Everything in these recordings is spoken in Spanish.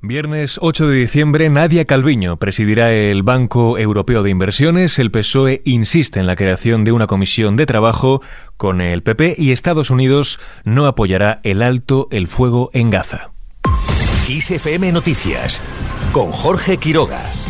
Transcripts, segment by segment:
Viernes 8 de diciembre, Nadia Calviño presidirá el Banco Europeo de Inversiones. El PSOE insiste en la creación de una comisión de trabajo con el PP y Estados Unidos no apoyará el alto el fuego en Gaza. XFM Noticias con Jorge Quiroga.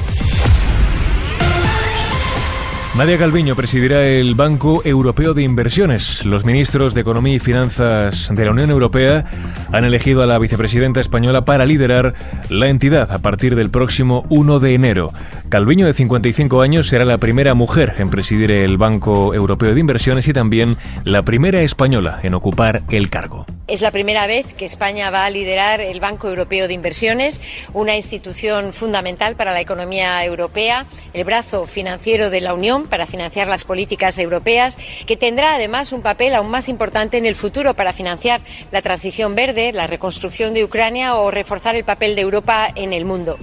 Nadia Calviño presidirá el Banco Europeo de Inversiones. Los ministros de Economía y Finanzas de la Unión Europea han elegido a la vicepresidenta española para liderar la entidad a partir del próximo 1 de enero. Calviño, de 55 años, será la primera mujer en presidir el Banco Europeo de Inversiones y también la primera española en ocupar el cargo. Es la primera vez que España va a liderar el Banco Europeo de Inversiones, una institución fundamental para la economía europea, el brazo financiero de la Unión para financiar las políticas europeas, que tendrá además un papel aún más importante en el futuro para financiar la transición verde, la reconstrucción de Ucrania o reforzar el papel de Europa en el mundo.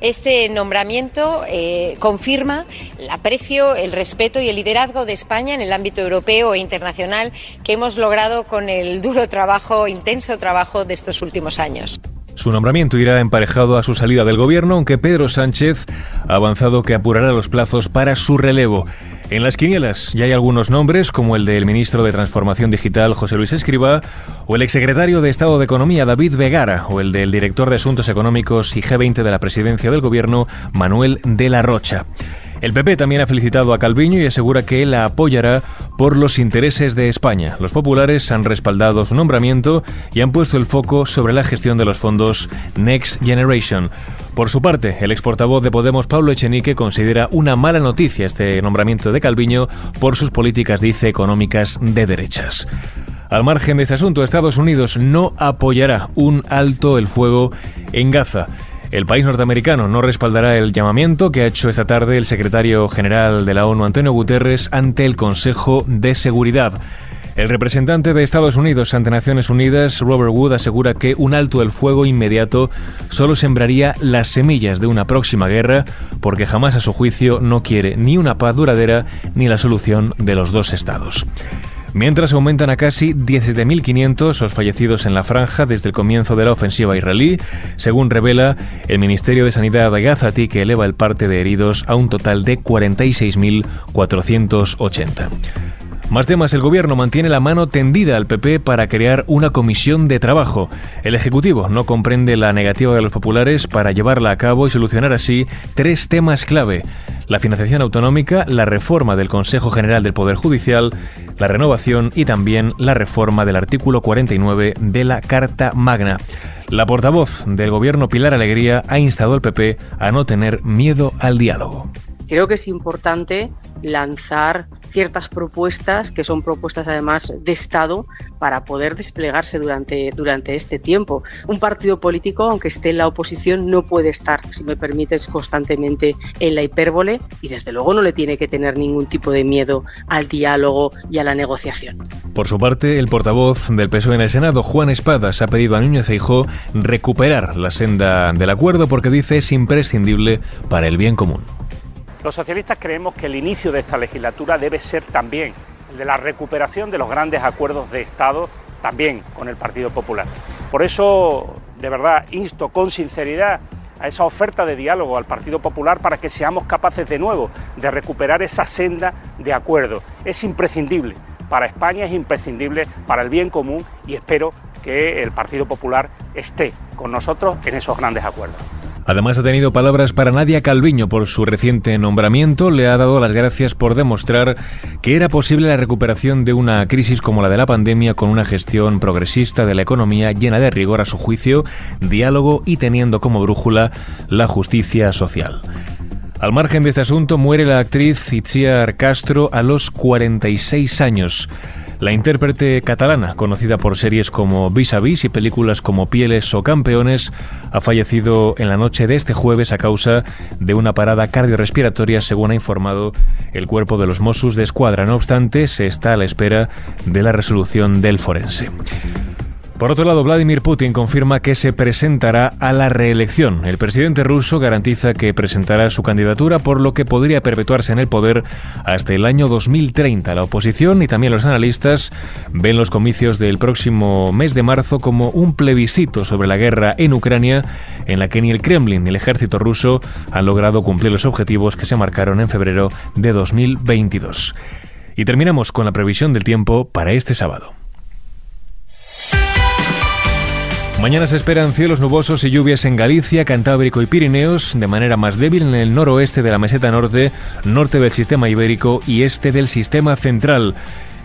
Este nombramiento eh, confirma el aprecio, el respeto y el liderazgo de España en el ámbito europeo e internacional que hemos logrado con el duro trabajo, intenso trabajo de estos últimos años. Su nombramiento irá emparejado a su salida del gobierno, aunque Pedro Sánchez ha avanzado que apurará los plazos para su relevo. En las quinielas ya hay algunos nombres, como el del ministro de Transformación Digital José Luis Escriba, o el exsecretario de Estado de Economía David Vegara, o el del director de Asuntos Económicos y G20 de la Presidencia del Gobierno Manuel de la Rocha. El PP también ha felicitado a Calviño y asegura que la apoyará por los intereses de España. Los populares han respaldado su nombramiento y han puesto el foco sobre la gestión de los fondos Next Generation. Por su parte, el ex portavoz de Podemos, Pablo Echenique, considera una mala noticia este nombramiento de Calviño por sus políticas, dice, económicas de derechas. Al margen de este asunto, Estados Unidos no apoyará un alto el fuego en Gaza. El país norteamericano no respaldará el llamamiento que ha hecho esta tarde el secretario general de la ONU, Antonio Guterres, ante el Consejo de Seguridad. El representante de Estados Unidos ante Naciones Unidas, Robert Wood, asegura que un alto el fuego inmediato solo sembraría las semillas de una próxima guerra, porque jamás a su juicio no quiere ni una paz duradera ni la solución de los dos estados mientras aumentan a casi 17.500 los fallecidos en la franja desde el comienzo de la ofensiva israelí, según revela el Ministerio de Sanidad de Gazati, que eleva el parte de heridos a un total de 46.480. Más temas, el gobierno mantiene la mano tendida al PP para crear una comisión de trabajo. El Ejecutivo no comprende la negativa de los populares para llevarla a cabo y solucionar así tres temas clave. La financiación autonómica, la reforma del Consejo General del Poder Judicial, la renovación y también la reforma del artículo 49 de la Carta Magna. La portavoz del gobierno Pilar Alegría ha instado al PP a no tener miedo al diálogo. Creo que es importante lanzar ciertas propuestas que son propuestas además de Estado para poder desplegarse durante, durante este tiempo. Un partido político, aunque esté en la oposición, no puede estar, si me permites, constantemente en la hipérbole y desde luego no le tiene que tener ningún tipo de miedo al diálogo y a la negociación. Por su parte, el portavoz del PSOE en el Senado, Juan Espadas, ha pedido a Núñez Feijó recuperar la senda del acuerdo porque dice es imprescindible para el bien común. Los socialistas creemos que el inicio de esta legislatura debe ser también el de la recuperación de los grandes acuerdos de Estado, también con el Partido Popular. Por eso, de verdad, insto con sinceridad a esa oferta de diálogo al Partido Popular para que seamos capaces de nuevo de recuperar esa senda de acuerdo. Es imprescindible para España, es imprescindible para el bien común y espero que el Partido Popular esté con nosotros en esos grandes acuerdos. Además ha tenido palabras para Nadia Calviño por su reciente nombramiento. Le ha dado las gracias por demostrar que era posible la recuperación de una crisis como la de la pandemia con una gestión progresista de la economía llena de rigor a su juicio, diálogo y teniendo como brújula la justicia social. Al margen de este asunto, muere la actriz Itziar Castro a los 46 años. La intérprete catalana, conocida por series como Vis a Vis y películas como Pieles o Campeones, ha fallecido en la noche de este jueves a causa de una parada cardiorrespiratoria, según ha informado el cuerpo de los Mossos de Escuadra. No obstante, se está a la espera de la resolución del forense. Por otro lado, Vladimir Putin confirma que se presentará a la reelección. El presidente ruso garantiza que presentará su candidatura, por lo que podría perpetuarse en el poder hasta el año 2030. La oposición y también los analistas ven los comicios del próximo mes de marzo como un plebiscito sobre la guerra en Ucrania, en la que ni el Kremlin ni el ejército ruso han logrado cumplir los objetivos que se marcaron en febrero de 2022. Y terminamos con la previsión del tiempo para este sábado. Mañana se esperan cielos nubosos y lluvias en Galicia, Cantábrico y Pirineos, de manera más débil en el noroeste de la meseta norte, norte del sistema ibérico y este del sistema central.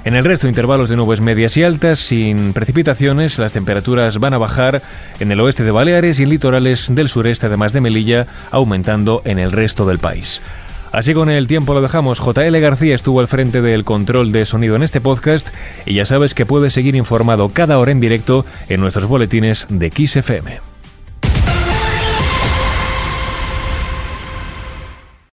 En el resto, intervalos de nubes medias y altas, sin precipitaciones, las temperaturas van a bajar en el oeste de Baleares y en litorales del sureste, además de Melilla, aumentando en el resto del país. Así con el tiempo lo dejamos. JL García estuvo al frente del control de sonido en este podcast y ya sabes que puedes seguir informado cada hora en directo en nuestros boletines de XFM.